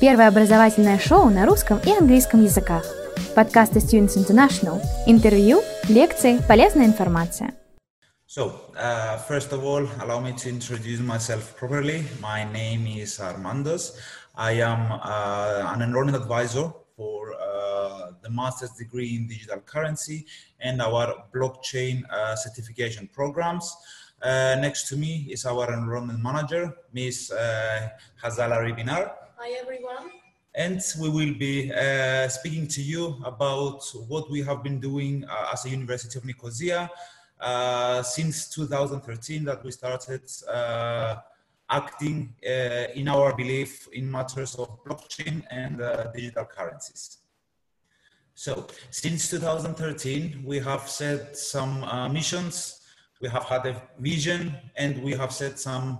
Первое образовательное шоу на русском и английском языках. Подкасты Students International. Интервью, лекции, полезная информация. So, uh, first of all, allow me to introduce myself properly. My name is Armandos. I am uh, an enrollment advisor for uh, the master's degree in digital currency and our blockchain uh, certification programs. Uh, next to me is our enrollment manager, Ms. Uh, Hazala Ribinar. Hi everyone. And we will be uh, speaking to you about what we have been doing uh, as a University of Nicosia uh, since 2013 that we started uh, acting uh, in our belief in matters of blockchain and uh, digital currencies. So since 2013, we have set some missions we have had a vision and we have set some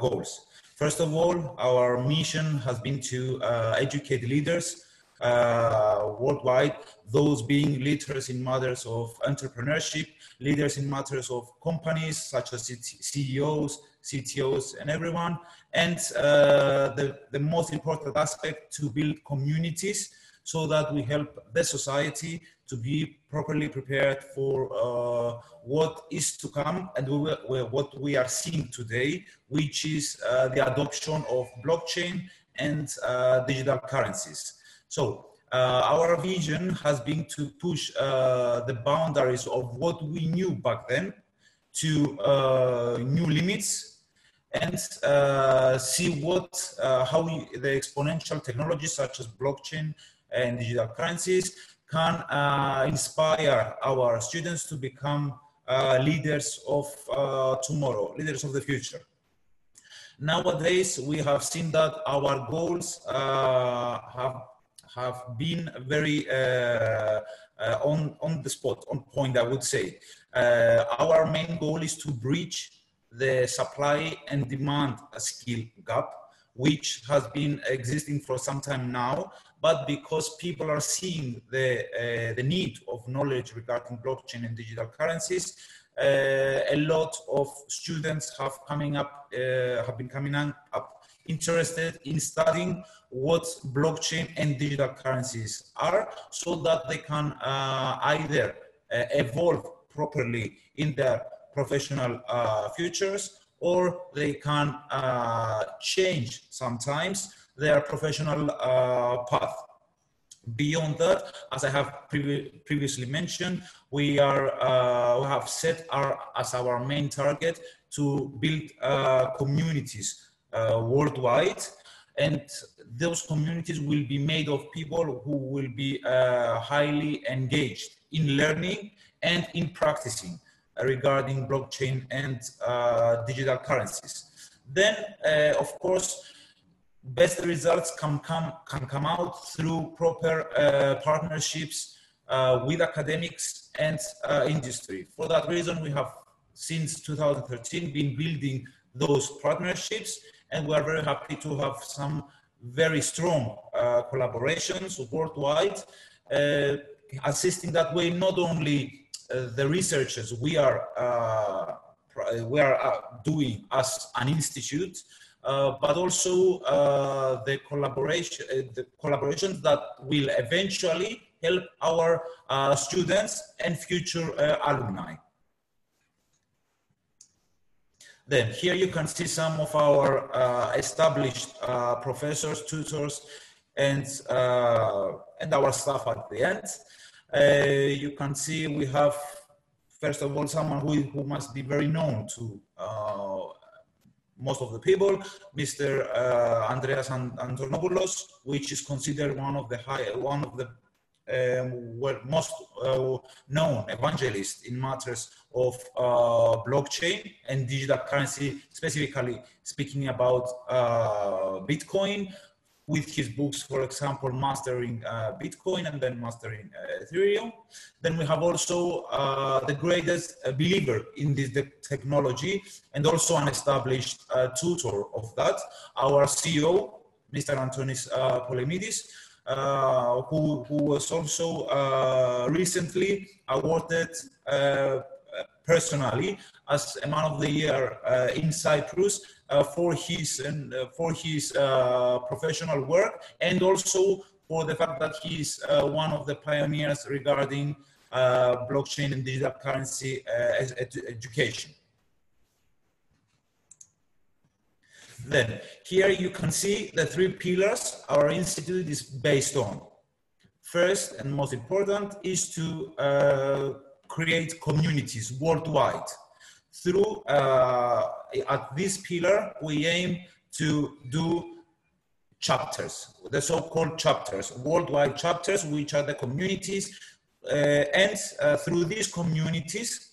goals. First of all, our mission has been to uh, educate leaders uh, worldwide, those being leaders in matters of entrepreneurship, leaders in matters of companies such as CEOs, CTOs, and everyone. And uh, the, the most important aspect to build communities so that we help the society to be properly prepared for uh, what is to come and we will, what we are seeing today, which is uh, the adoption of blockchain and uh, digital currencies. So uh, our vision has been to push uh, the boundaries of what we knew back then to uh, new limits and see what how we, the exponential technologies such as blockchain and digital currencies can uh, inspire our students to become uh, leaders of uh, tomorrow, leaders of the future. Nowadays, we have seen that our goals uh, have have been very uh, uh, on on the spot, on point. I would say our main goal is to bridge the supply and demand skill gap, which has been existing for some time now, but because people are seeing the, uh, the need of knowledge regarding blockchain and digital currencies, uh, a lot of students have coming up, uh, have been coming up interested in studying what blockchain and digital currencies are so that they can uh, either uh, evolve properly in their professional uh, futures or they can change sometimes their professional uh, path. Beyond that, as I have previ previously mentioned, we are uh, we have set our as our main target to build uh, communities uh, worldwide, and those communities will be made of people who will be uh, highly engaged in learning and in practicing regarding blockchain and uh, digital currencies. Then, of course, best results can come, can come out through proper uh, partnerships uh, with academics and uh, industry. For that reason, we have since 2013 been building those partnerships and we are very happy to have some very strong uh, collaborations worldwide, uh, assisting that way not only uh, the researchers we are we are doing as an institute, but also uh, the collaboration, uh, the collaborations that will eventually help our uh, students and future uh, alumni. Then here you can see some of our established professors, tutors, and and our staff at the end. you can see we have first of all someone who, who must be very known to most of the people, Mr. Uh, Andreas Antonopoulos, which is considered one of the high, one of the um, well, most uh, known evangelists in matters of uh, blockchain and digital currency, specifically speaking about uh, Bitcoin, with his books, for example, Mastering uh, Bitcoin and then Mastering uh, Ethereum. Then we have also uh, the greatest uh, believer in this technology and also an established uh, tutor of that, our CEO, Mr. Antonis uh, Polemitis, who, who was also recently awarded personally as a man of the year in Cyprus Uh, for his and for his uh, professional work and also for the fact that he is one of the pioneers regarding blockchain and digital currency education. Then here you can see the three pillars our institute is based on. First and most important is to uh, create communities worldwide. Through uh, at this pillar, we aim to do chapters, the so-called chapters, worldwide chapters, which are the communities, uh, and uh, through these communities,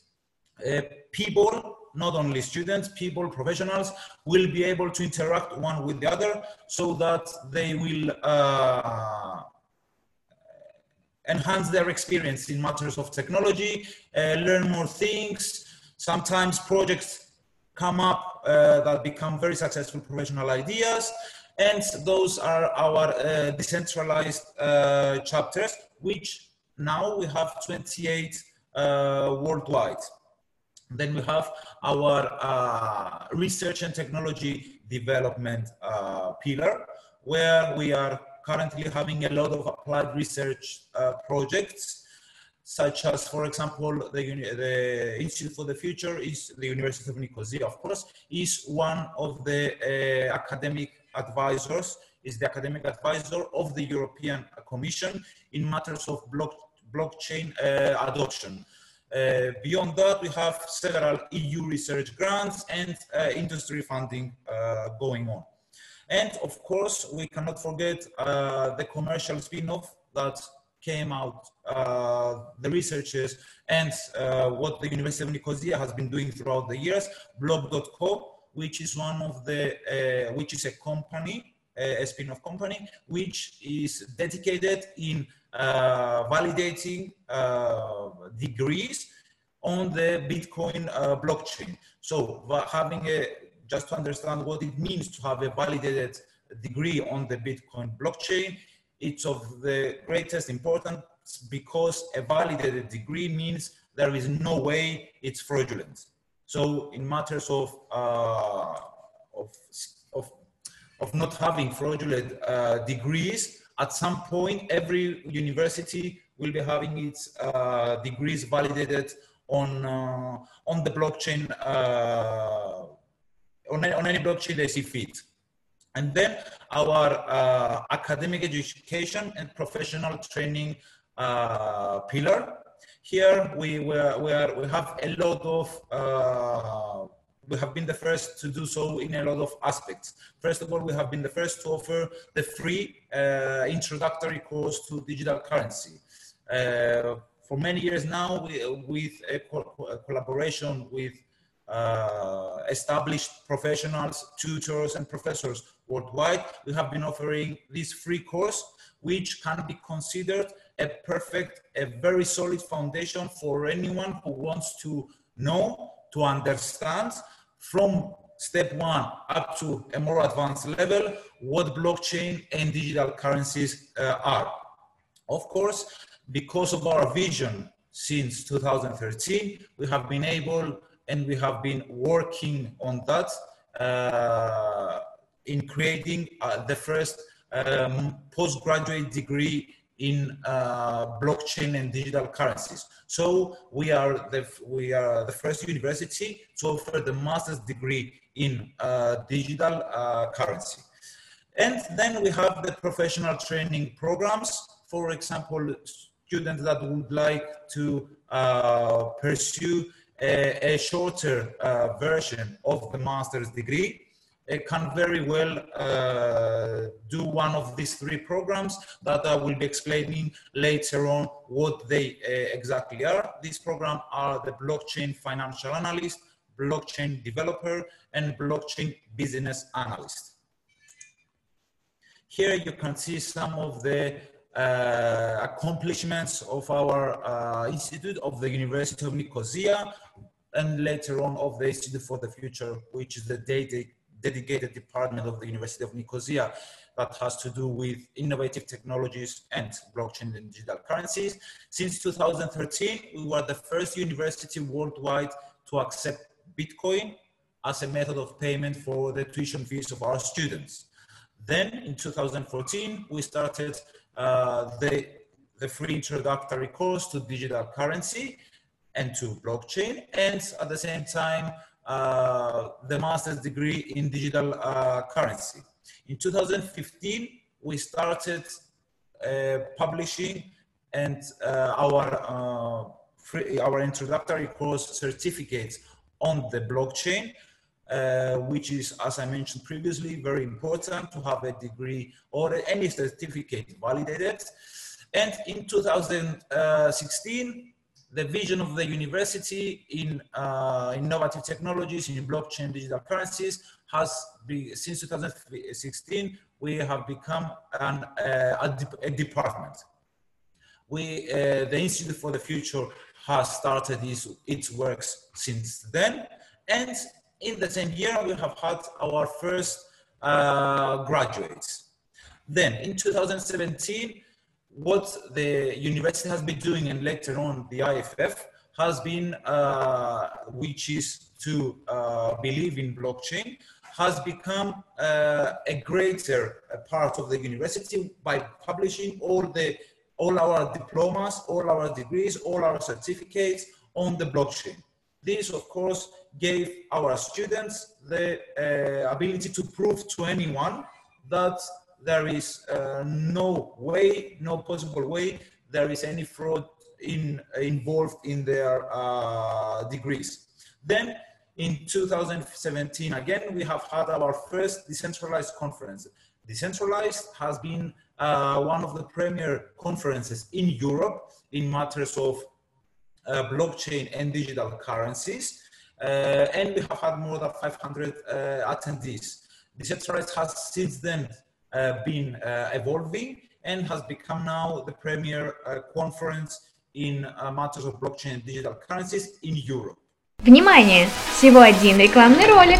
uh, people not only students, people, professionals will be able to interact one with the other so that they will uh, enhance their experience in matters of technology, uh, learn more things. Sometimes projects come up uh, that become very successful professional ideas. And those are our uh, decentralized uh, chapters, which now we have 28 uh, worldwide. Then we have our uh, research and technology development uh, pillar, where we are currently having a lot of applied research projects, such as, for example, the, the, Institute for the Future is the University of Nicosia, of course, is one of the uh, academic advisors, is the academic advisor of the European Commission in matters of block, blockchain uh, adoption. Uh, beyond that, we have several EU research grants and uh, industry funding uh, going on. And of course, we cannot forget uh, the commercial spin-off that came out, uh, the researchers and uh, what the University of Nicosia has been doing throughout the years, Block.co, which is one of the, which is a company, a spin-off company, which is dedicated in uh, validating uh, degrees on the Bitcoin uh, blockchain. So having a, just to understand what it means to have a validated degree on the Bitcoin blockchain, it's of the greatest importance because a validated degree means there is no way it's fraudulent. So in matters of, uh, of, of, of, not having fraudulent uh, degrees, at some point, every university will be having its uh, degrees validated on uh, on the blockchain uh, on, on any blockchain they see fit. And then our uh, academic education and professional training uh, pillar. Here we, we, are, we, are, we have a lot of uh, we have been the first to do so in a lot of aspects. First of all, we have been the first to offer the free uh, introductory course to digital currency. Uh, for many years now, we, with a, co a, collaboration with uh, established professionals, tutors, and professors worldwide, we have been offering this free course, which can be considered a perfect, a very solid foundation for anyone who wants to know, to understand, from step one up to a more advanced level what blockchain and digital currencies uh, are. Of course, because of our vision since 2013, we have been able and we have been working on that uh, in creating uh, the first um, postgraduate degree in uh, blockchain and digital currencies. So we are the we are the first university to offer the master's degree in uh, digital uh, currency. And then we have the professional training programs. For example, students that would like to uh, pursue a, a shorter uh, version of the master's degree can very well uh, do one of these three programs that I will be explaining later on what they uh, exactly are. These programs are the blockchain financial analyst, blockchain developer, and blockchain business analyst. Here you can see some of the accomplishments of our uh, institute of the University of Nicosia and later on of the Institute for the Future, which is the data dedicated department of the University of Nicosia. that has to do with innovative technologies and blockchain and digital currencies. Since 2013, we were the first university worldwide to accept Bitcoin as a method of payment for the tuition fees of our students. Then in 2014, we started uh, the, the free introductory course to digital currency and to blockchain, and at the same time, uh, the master's degree in digital uh, currency. In 2015, we started uh, publishing and uh, our uh, free, our introductory course certificates on the blockchain, uh, which is, as I mentioned previously, very important to have a degree or any certificate validated. And in 2016, the vision of the university in uh, innovative technologies, in blockchain, digital currencies, has been, since 2016, we have become an, uh, a, de a, department. We, uh, the Institute for the Future has started its, its works since then. And in the same year, we have had our first uh, graduates. Then in 2017, what the university has been doing and later on the IFF has been, uh, which is to uh, believe in blockchain, has become uh, a greater part of the university by publishing all the all our diplomas, all our degrees, all our certificates on the blockchain. This, of course, gave our students the uh, ability to prove to anyone that there is uh, no way, no possible way, there is any fraud in, involved in their uh, degrees. Then in 2017, again, we have had our first decentralized conference. Decentralized has been uh, one of the premier conferences in Europe in matters of uh, blockchain and digital currencies. Uh, and we have had more than 500 uh, attendees. Decentralized has since then uh, been evolving and has become now the premier conference in matters of blockchain and digital currencies in Europe. Внимание! Всего один рекламный ролик.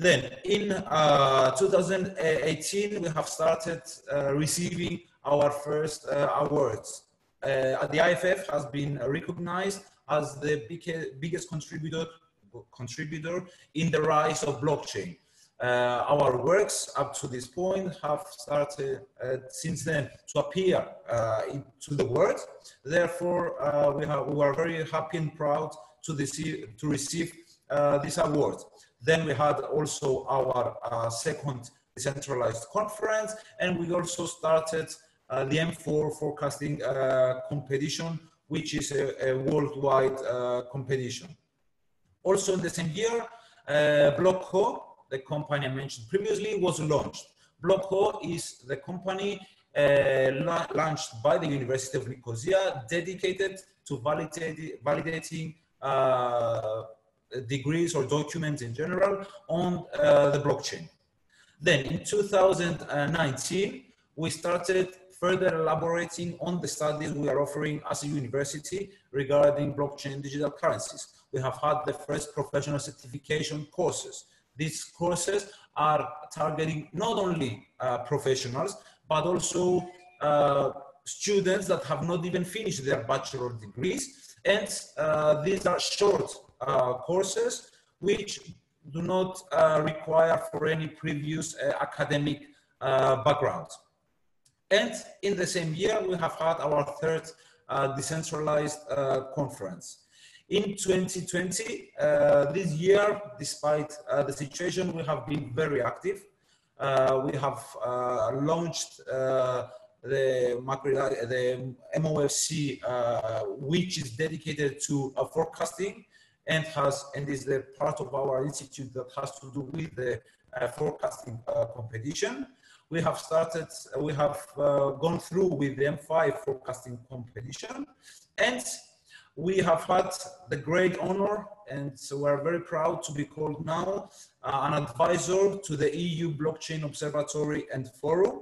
Then in uh, 2018, we have started uh, receiving our first uh, awards. Uh, the IFF has been recognized as the big, biggest contributor, contributor in the rise of blockchain. Uh, our works up to this point have started uh, since then to appear into the world. Therefore, we, have, we are very happy and proud to, to receive this award. Then we had also our uh, second decentralized conference, and we also started uh, the M4 forecasting uh, competition, which is a, a worldwide uh, competition. Also in the same year, uh, Block.co, the company I mentioned previously, was launched. Block.co is the company uh, la launched by the University of Nicosia, dedicated to validate, validating degrees or documents in general on uh, the blockchain. Then in 2019, we started further elaborating on the studies we are offering as a university regarding blockchain digital currencies. We have had the first professional certification courses. These courses are targeting not only uh, professionals, but also uh, students that have not even finished their bachelor degrees. And uh, these are short courses which do not uh, require for any previous uh, academic background. And in the same year, we have had our third decentralized conference. In 2020, uh, this year, despite uh, the situation, we have been very active. Uh, we have launched the, the MOFC, which is dedicated to forecasting and has and is the part of our institute that has to do with the uh, forecasting uh, competition. we have started, we have uh, gone through with the M5 forecasting competition, and we have had the great honor, and so we're very proud to be called now uh, an advisor to the EU Blockchain Observatory and Forum,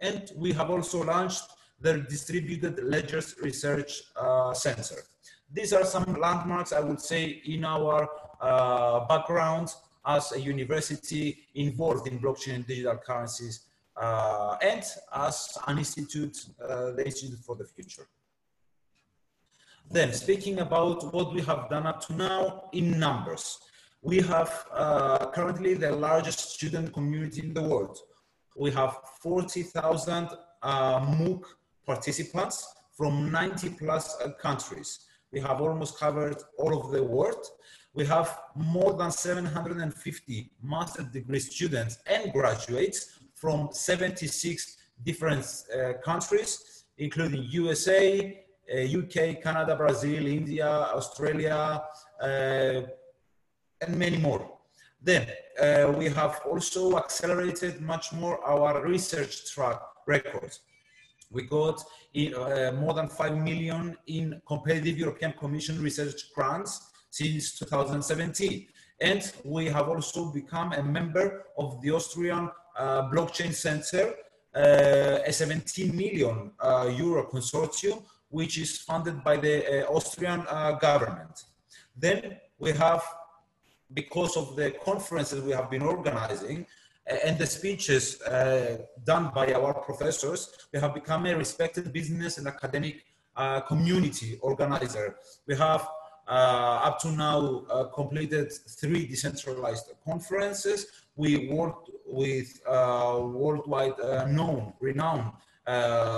and we have also launched the Distributed Ledgers Research uh, Center. These are some landmarks, I would say, in our uh, background as a university involved in blockchain and digital currencies uh, and as an institute, uh, the Institute for the Future. Then speaking about what we have done up to now in numbers, we have uh, currently the largest student community in the world. We have 40,000 uh, MOOC participants from 90 plus countries. We have almost covered all of the world. We have more than 750 master degree students and graduates from 76 different uh, countries, including USA, uh, UK, Canada, Brazil, India, Australia, uh, and many more. Then uh, we have also accelerated much more our research track record. We got uh, more than 5 million in competitive European Commission research grants since 2017. And we have also become a member of the Austrian uh, Blockchain Center, uh, a 17 million uh, euro consortium, which is funded by the uh, Austrian uh, government. Then we have, because of the conferences we have been organizing, and the speeches uh, done by our professors, we have become a respected business and academic uh, community organizer. We have uh, up to now uh, completed three decentralized conferences. We worked with uh, worldwide uh, known, renowned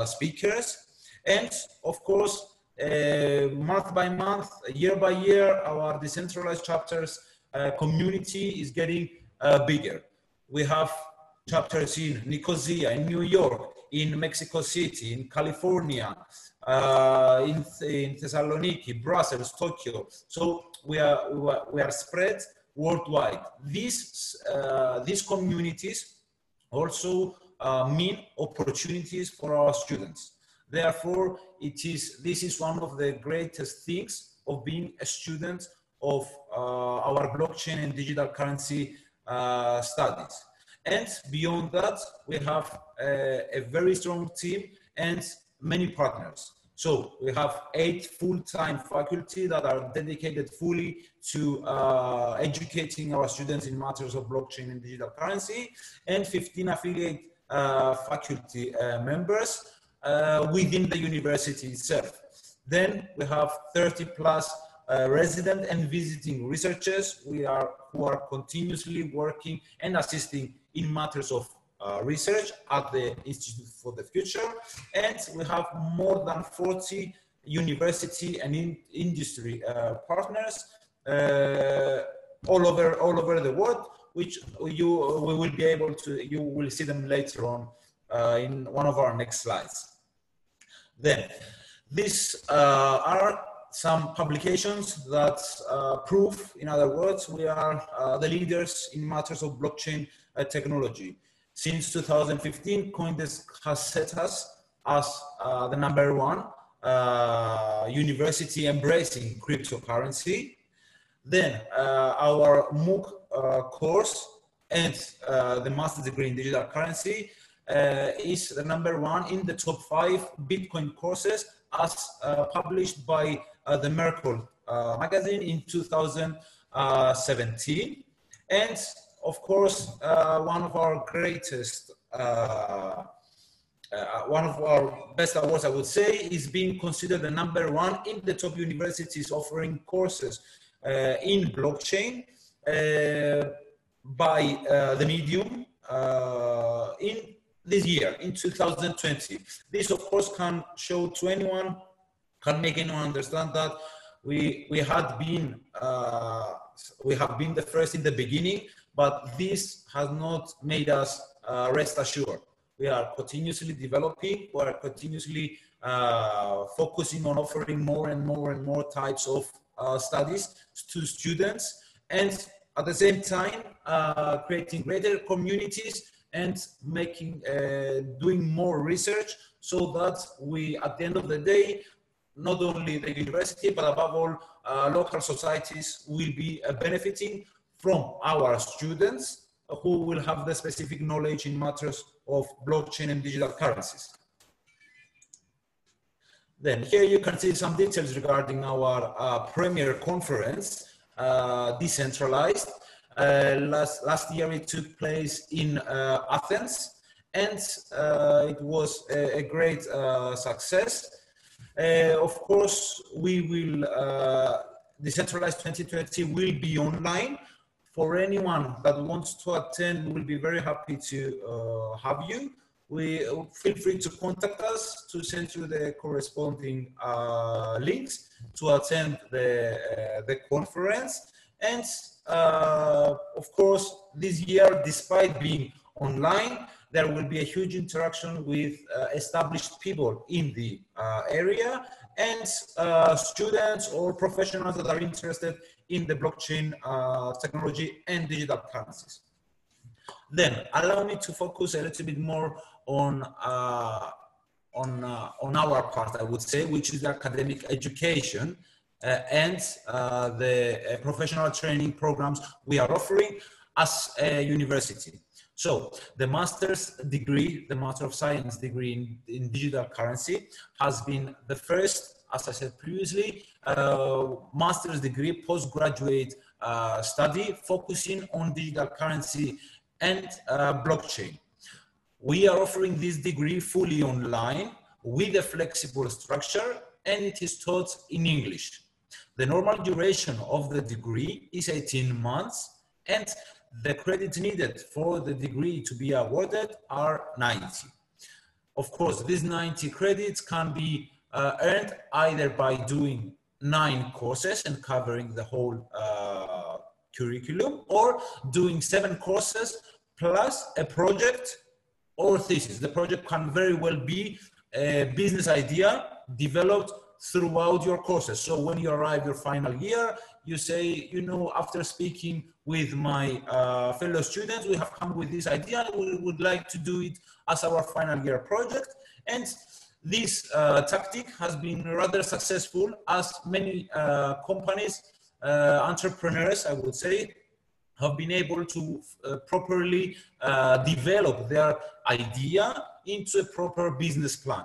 speakers. And of course, month by month, year by year, our decentralized chapters community is getting bigger. We have chapters in Nicosia, in New York, in Mexico City, in California, uh, in, in Thessaloniki, Brussels, Tokyo. So we are, we are, spread worldwide. These, uh, these communities also uh, mean opportunities for our students. Therefore, it is, this is one of the greatest things of being a student of uh, our blockchain and digital currency uh, studies. And beyond that, we have a, a very strong team and many partners. So we have eight full-time faculty that are dedicated fully to uh, educating our students in matters of blockchain and digital currency, and 15 affiliate uh, faculty uh, members uh, within the university itself. Then we have 30 plus uh, resident and visiting researchers we are, who are continuously working and assisting in matters of uh, research at the Institute for the Future. And we have more than 40 university and in industry uh, partners uh, all over all over the world, which you we will be able to you will see them later on uh, in one of our next slides. Then, these are some publications that uh, prove, in other words, we are uh, the leaders in matters of blockchain uh, technology. Since 2015, Coindesk has set us as uh, the number one uh, university embracing cryptocurrency. Then uh, our MOOC course and the master's degree in digital currency is the number one in the top five Bitcoin courses as published by uh, the Merkle uh, magazine in 2017. And of course, uh, one of our greatest, uh, one of our best awards, I would say, is being considered the number one in the top universities offering courses in blockchain by the Medium in this year, in 2020. This, of course, can show to anyone can make anyone understand that we we had been uh, we have been the first in the beginning, but this has not made us uh, rest assured. We are continuously developing. We are continuously uh, focusing on offering more and more and more types of uh, studies to students, and at the same time uh, creating greater communities and making, uh, doing more research so that we, at the end of the day, not only the university, but above all, uh, local societies will be uh, benefiting from our students who will have the specific knowledge in matters of blockchain and digital currencies. Then here you can see some details regarding our uh, premier conference, uh, decentralized. Uh, last, last year it took place in uh, Athens and it was a, a great success. Of course, we will, Decentralized 2020 will be online. For anyone that wants to attend, we will be very happy to have you we feel free to contact us to send you the corresponding uh, links to attend the, uh, the conference. And uh, of course, this year, despite being online, there will be a huge interaction with uh, established people in the uh, area and uh, students or professionals that are interested in the blockchain technology and digital currencies. Then allow me to focus a little bit more on uh, on uh, on our part, I would say, which is academic education uh, and the professional training programs we are offering as a university. So the master's degree, the Master of Science degree in, in digital currency has been the first, as I said previously, uh, master's degree postgraduate study focusing on digital currency and blockchain. We are offering this degree fully online with a flexible structure and it is taught in English. The normal duration of the degree is 18 months and the credits needed for the degree to be awarded are 90. Of course, these 90 credits can be uh, earned either by doing nine courses and covering the whole uh, curriculum or doing seven courses plus a project or thesis. The project can very well be a business idea developed throughout your courses. So when you arrive your final year, you say, you know, after speaking with my uh, fellow students, we have come with this idea. We would like to do it as our final year project. And this uh, tactic has been rather successful as many uh, companies, uh, entrepreneurs, I would say, have been able to uh, properly uh, develop their idea into a proper business plan.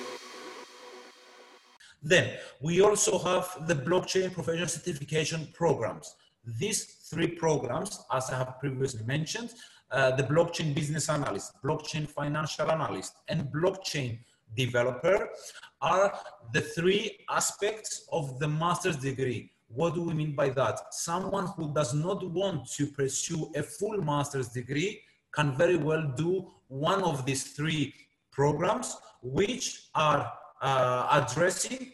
Then we also have the blockchain professional certification programs. These three programs, as I have previously mentioned, uh, the blockchain business analyst, blockchain financial analyst, and blockchain developer are the three aspects of the master's degree. What do we mean by that? Someone who does not want to pursue a full master's degree can very well do one of these three programs, which are uh, addressing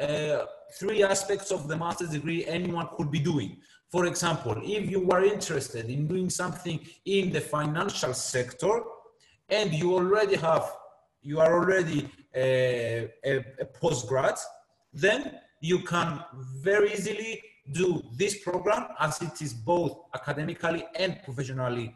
uh, three aspects of the master's degree anyone could be doing. For example, if you are interested in doing something in the financial sector and you already have, you are already a, a, a postgrad, then you can very easily do this program as it is both academically and professionally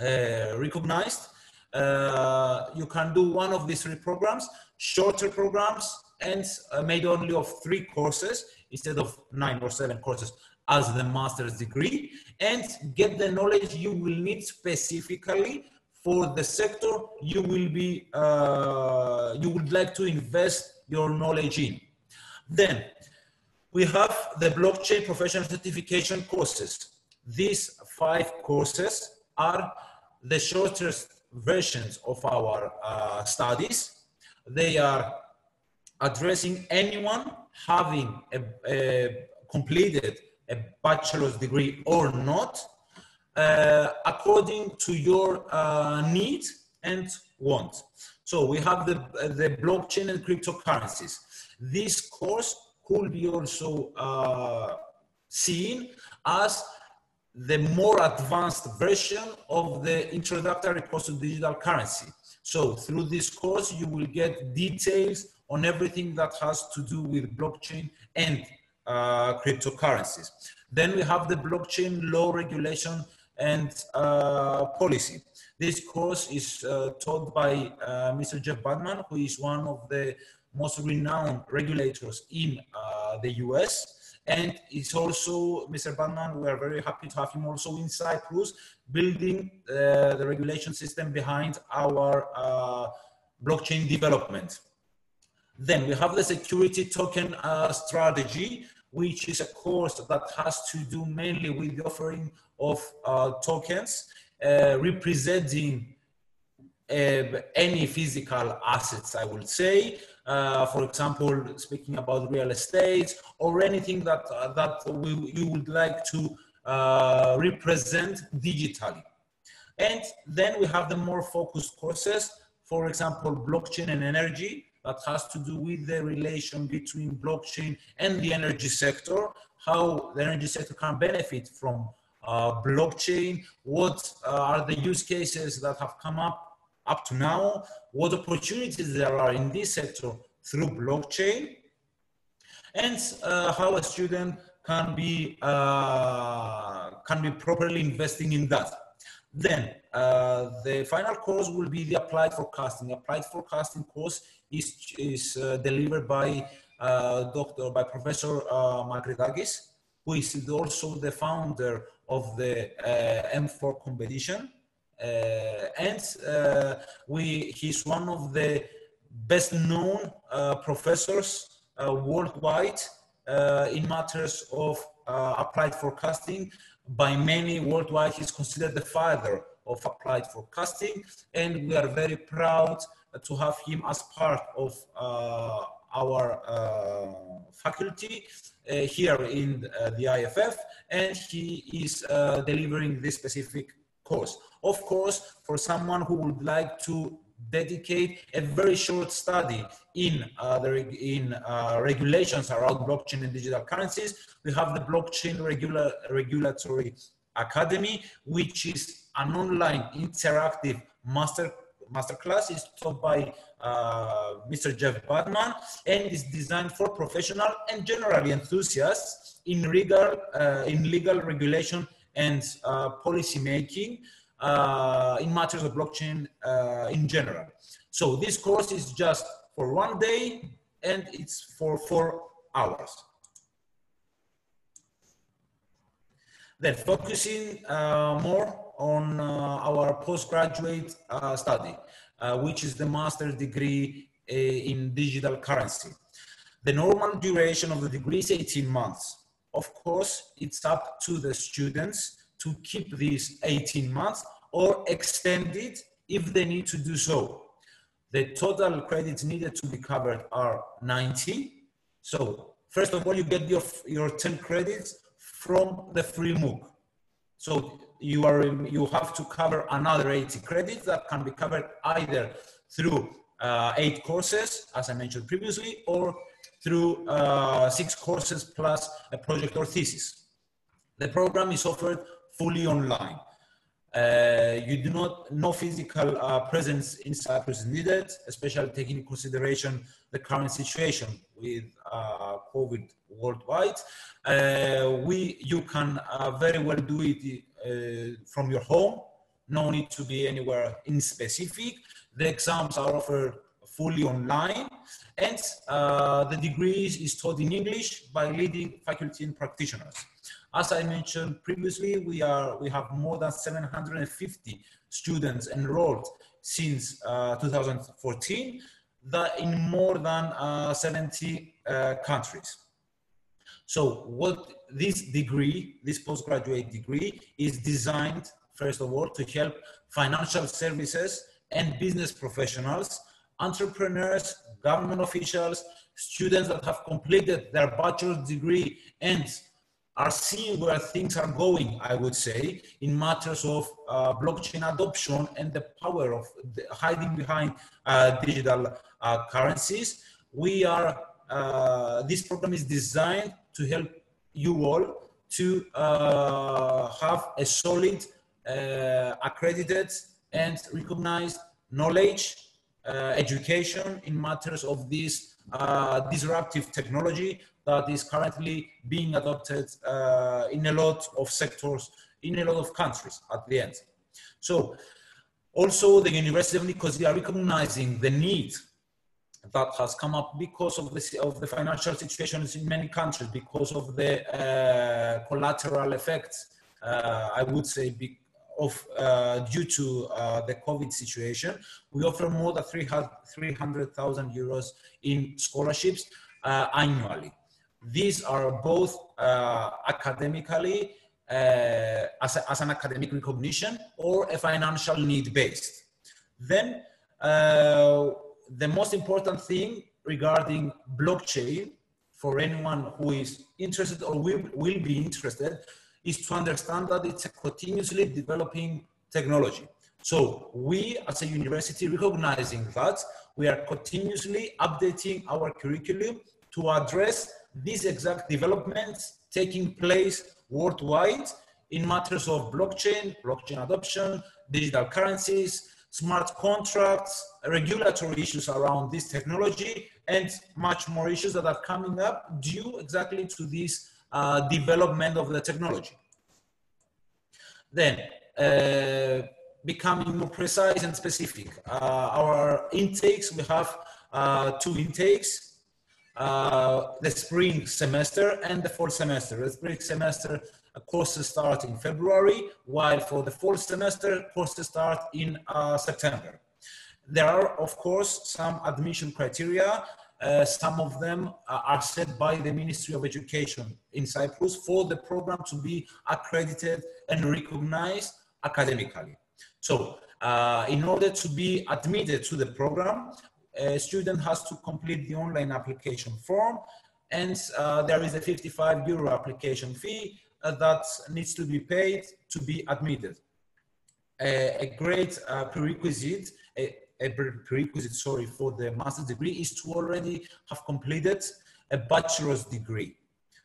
uh, recognized. Uh, you can do one of these three programs, shorter programs, and uh, made only of three courses instead of nine or seven courses as the master's degree. And get the knowledge you will need specifically for the sector you will be uh, you would like to invest your knowledge in. Then we have the blockchain professional certification courses. These five courses are the shortest versions of our uh, studies they are addressing anyone having a, a completed a bachelor's degree or not, uh, according to your uh, need and want. So we have the, the blockchain and cryptocurrencies. This course could be also uh, seen as the more advanced version of the introductory course of digital currency. So through this course, you will get details on everything that has to do with blockchain and uh, cryptocurrencies. Then we have the blockchain law regulation and uh, policy. This course is uh, taught by uh, Mr. Jeff Bandman, who is one of the most renowned regulators in uh, the US. And it's also, Mr. Bandman, we are very happy to have him also in Cyprus, building uh, the regulation system behind our uh, blockchain development. Then we have the security token uh, strategy, which is a course that has to do mainly with the offering of uh, tokens uh, representing uh, any physical assets, I would say. Uh, for example, speaking about real estate or anything that, uh, that we, you would like to uh, represent digitally. And then we have the more focused courses, for example, blockchain and energy, that has to do with the relation between blockchain and the energy sector, how the energy sector can benefit from uh, blockchain, what uh, are the use cases that have come up up to now, what opportunities there are in this sector through blockchain, and uh, how a student can be uh, can be properly investing in that. Then uh, the final course will be the applied forecasting. Applied forecasting course is, is uh, delivered by uh, Dr. by Professor uh, Makridakis, who is also the founder of the uh, M4 competition. Uh, and uh, we, he's one of the best known professors worldwide in matters of applied forecasting. By many worldwide, he's considered the father of applied forecasting, and we are very proud to have him as part of uh, our uh, faculty uh, here in the IFF, and he is delivering this specific course. Of course, for someone who would like to dedicate a very short study in uh, the in uh, regulations around blockchain and digital currencies. We have the Blockchain Regula Regulatory Academy, which is an online interactive master masterclass is taught by uh, Mr. Jeff Bandman and is designed for professional and generally enthusiasts in legal, uh, in legal regulation and uh, policy making uh, in matters of blockchain uh, in general. So this course is just for one day and it's for four hours. Then focusing uh, more on uh, our postgraduate uh, study, which is the master's degree in digital currency. The normal duration of the degree is 18 months. Of course, it's up to the students to keep these 18 months or extend it if they need to do so. The total credits needed to be covered are 90. So first of all, you get your, your 10 credits from the free MOOC. So you are you have to cover another 80 credits that can be covered either through uh, eight courses, as I mentioned previously, or through uh, six courses plus a project or thesis. The program is offered fully online. Uh, you do not, no physical uh, presence in Cyprus is needed, especially taking into consideration the current situation with uh, COVID worldwide. Uh, we, you can uh, very well do it from your home. No need to be anywhere in specific. The exams are offered fully online and uh, the degree is taught in English by leading faculty and practitioners. As I mentioned previously, we, are, we have more than 750 students enrolled since uh, 2014 that in more than uh, 70 uh, countries. So what this degree, this postgraduate degree is designed, first of all, to help financial services and business professionals, entrepreneurs, government officials, students that have completed their bachelor's degree and are seeing where things are going, I would say, in matters of uh, blockchain adoption and the power of the hiding behind uh, digital uh, currencies. We are, uh, this program is designed to help you all to uh, have a solid, uh, accredited and recognized knowledge, education in matters of this disruptive technology that is currently being adopted uh, in a lot of sectors, in a lot of countries at the end. So also the University of Nicosia recognizing the need that has come up because of the, of the financial situations in many countries, because of the uh, collateral effects, uh, I would say, of uh, due to uh, the COVID situation, we offer more than 300,000 euros in scholarships uh, annually. These are both uh, academically uh, as, a, as, an academic recognition or a financial need based. Then uh, the most important thing regarding blockchain for anyone who is interested or will, will be interested is to understand that it's a continuously developing technology. So we as a university recognizing that we are continuously updating our curriculum to address these exact developments taking place worldwide in matters of blockchain, blockchain adoption, digital currencies, smart contracts, regulatory issues around this technology, and much more issues that are coming up due exactly to this uh, development of the technology. Then, uh, becoming more precise and specific, uh, our intakes, we have uh, two intakes uh, the spring semester and the fall semester. The spring semester courses start in February, while for the fall semester, courses start in September. There are, of course, some admission criteria. Uh, some of them are set by the Ministry of Education in Cyprus for the program to be accredited and recognized academically. So, uh, in order to be admitted to the program, a student has to complete the online application form and uh, there is a 55 euro application fee uh, that needs to be paid to be admitted. A, a great uh, prerequisite, a, a, prerequisite, sorry, for the master's degree is to already have completed a bachelor's degree.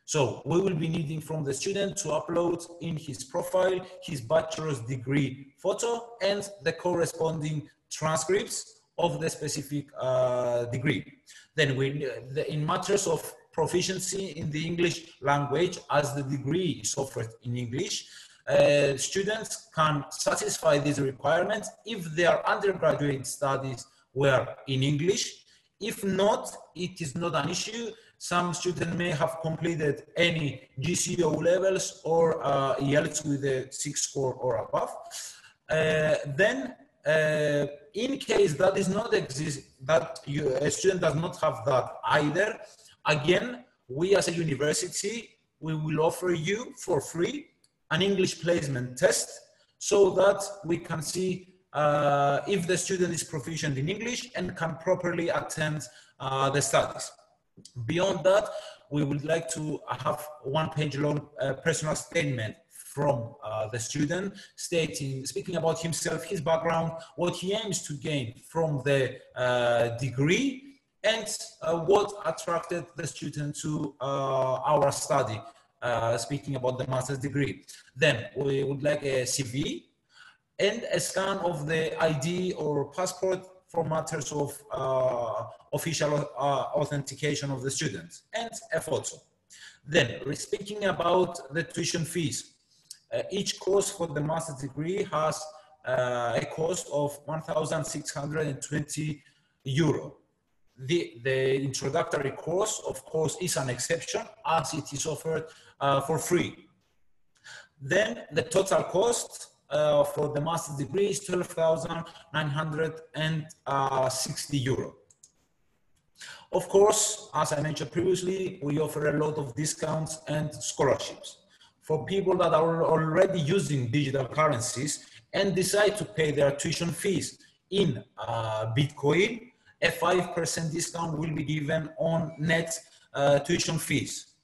So we will be needing from the student to upload in his profile his bachelor's degree photo and the corresponding transcripts of the specific uh, degree. Then we, in matters of proficiency in the English language, as the degree is offered in English, uh, students can satisfy these requirements if their undergraduate studies were in English. If not, it is not an issue. Some students may have completed any GCO levels or uh, with a six score or above. Uh, then uh, in case that is not exist, that you, a student does not have that either, again, we as a university, we will offer you for free an English placement test so that we can see uh, if the student is proficient in English and can properly attend uh, the studies. Beyond that, we would like to have one page long uh, personal statement from uh, the student, stating, speaking about himself, his background, what he aims to gain from the uh, degree, and uh, what attracted the student to uh, our study, uh, speaking about the master's degree. Then we would like a CV and a scan of the ID or passport for matters of uh, official authentication of the students and a photo. Then, speaking about the tuition fees, uh, each course for the master's degree has uh, a cost of 1,620 euro. The, the introductory course, of course, is an exception as it is offered uh, for free. Then the total cost uh, for the master's degree is 12,960 euro. Of course, as I mentioned previously, we offer a lot of discounts and scholarships for people that are already using digital currencies and decide to pay their tuition fees in uh, Bitcoin, a 5% discount will be given on net uh, tuition fees.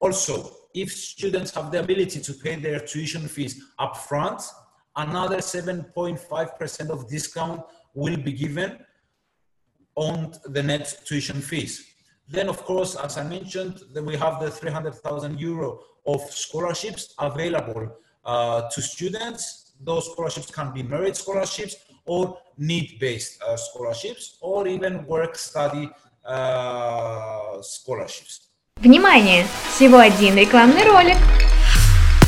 Also, if students have the ability to pay their tuition fees upfront, another 7.5% of discount will be given on the net tuition fees. Then, of course, as I mentioned, then we have the 300,000 euro of scholarships available uh, to students. Those scholarships can be merit scholarships or need-based uh, scholarships or even work-study uh, scholarships. Внимание! Всего один рекламный ролик.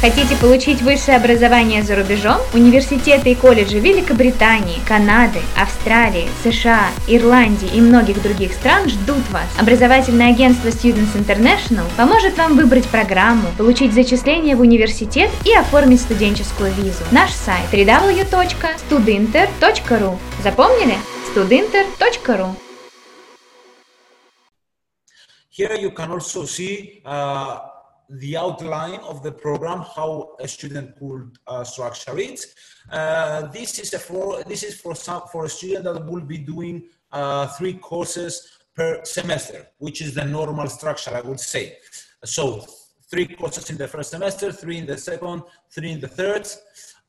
Хотите получить высшее образование за рубежом? Университеты и колледжи Великобритании, Канады, Австралии, США, Ирландии и многих других стран ждут вас. Образовательное агентство Students International поможет вам выбрать программу, получить зачисление в университет и оформить студенческую визу. Наш сайт www.studinter.ru Запомнили? studinter.ru Here you can also see uh, the outline of the program, how a student could uh, structure it. Uh, this is for this is for some for a student that will be doing uh, three courses per semester, which is the normal structure, I would say. So three courses in the first semester, three in the second, three in the third,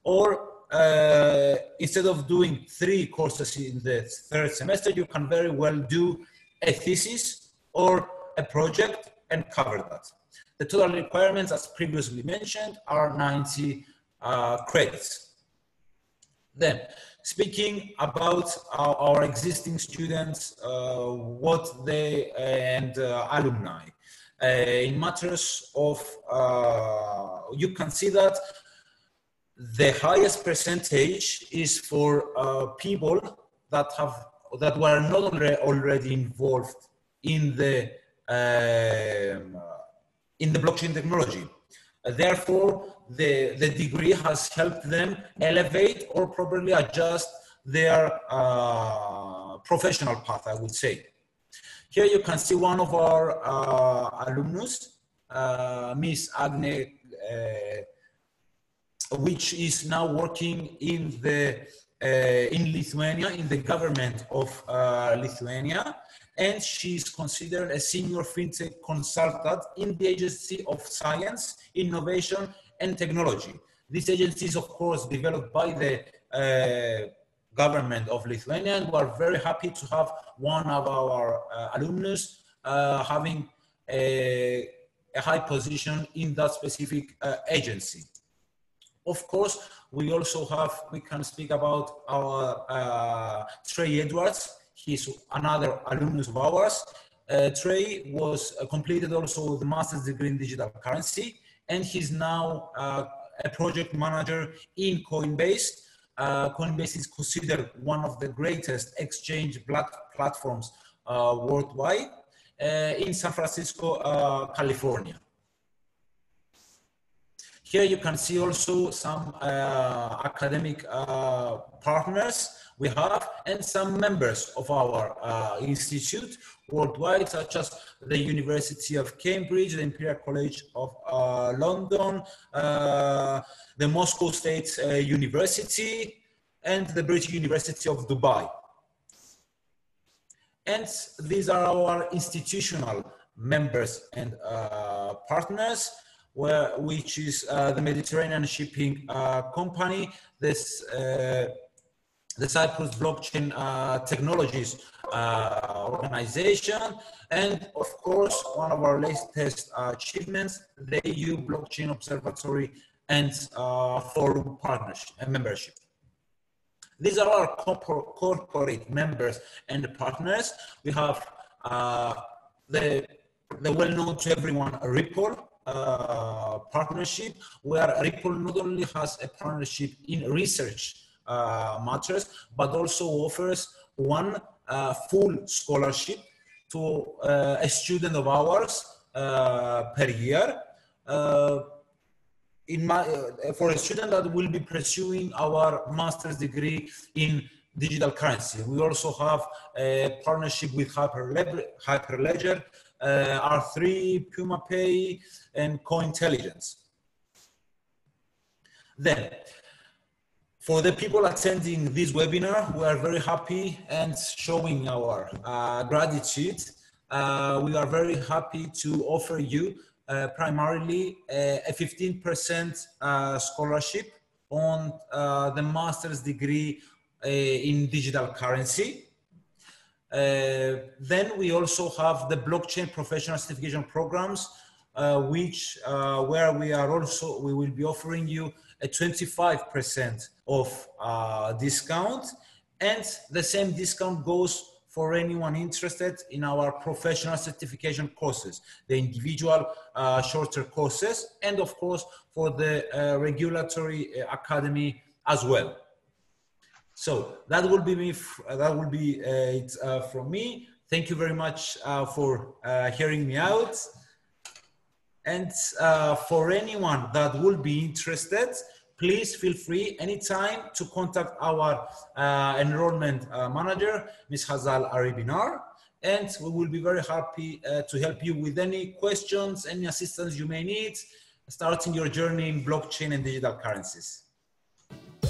or uh, instead of doing three courses in the third semester, you can very well do a thesis or a project and cover that. The total requirements, as previously mentioned, are 90 uh, credits. Then, speaking about our, our existing students, uh, what they and uh, alumni. Uh, in matters of, uh, you can see that the highest percentage is for uh, people that have that were not already involved in the um, in the blockchain technology. Uh, therefore, the, the degree has helped them elevate or probably adjust their uh, professional path, I would say. Here you can see one of our uh, alumnus, uh, Miss Agne, uh, which is now working in the in Lithuania, in the government of Lithuania and she's considered a senior fintech consultant in the Agency of Science, Innovation, and Technology. This agency is, of course, developed by the uh, government of Lithuania, and we are very happy to have one of our uh, alumnus uh, having a, a, high position in that specific uh, agency. Of course, we also have, we can speak about our uh, Trey Edwards, He's another alumnus of ours. Uh, Trey was uh, completed also the master's degree in digital currency, and he's now uh, a project manager in Coinbase. Uh, Coinbase is considered one of the greatest exchange platforms uh, worldwide in San Francisco, California. Here you can see also some academic partners we have and some members of our uh, institute worldwide, such as the University of Cambridge, the Imperial College of uh, London, uh, the Moscow State uh, University, and the British University of Dubai. And these are our institutional members and uh, partners, where, which is uh, the Mediterranean Shipping Company, this the Cyprus Blockchain uh, Technologies uh, Organization, and of course, one of our latest uh, achievements, the EU Blockchain Observatory and uh, Forum Partnership and membership. These are our corporate members and partners. We have uh, the, the well-known to everyone Ripple, uh, partnership, where Ripple not only has a partnership in research uh, matters, but also offers one uh, full scholarship to uh, a student of ours per year. in my, for a student that will be pursuing our master's degree in digital currency. We also have a partnership with Hyperledger, Hyperledger uh, R3, PumaPay, and Cointelligence. Then, for the people attending this webinar, we are very happy and showing our uh, gratitude. Uh, we are very happy to offer you uh, primarily a 15% uh, scholarship on uh, the master's degree in digital currency. Then we also have the blockchain professional certification programs, which where we are also we will be offering you a 25% of discount, and the same discount goes for anyone interested in our professional certification courses, the individual uh, shorter courses, and of course for the uh, regulatory uh, academy as well. So that will be me. That will be uh, it uh, from me. Thank you very much uh, for hearing me out. And for anyone that will be interested, please feel free anytime to contact our uh, enrollment uh, manager, Ms. Hazal Aribinar, and we will be very happy uh, to help you with any questions, any assistance you may need, starting your journey in blockchain and digital currencies.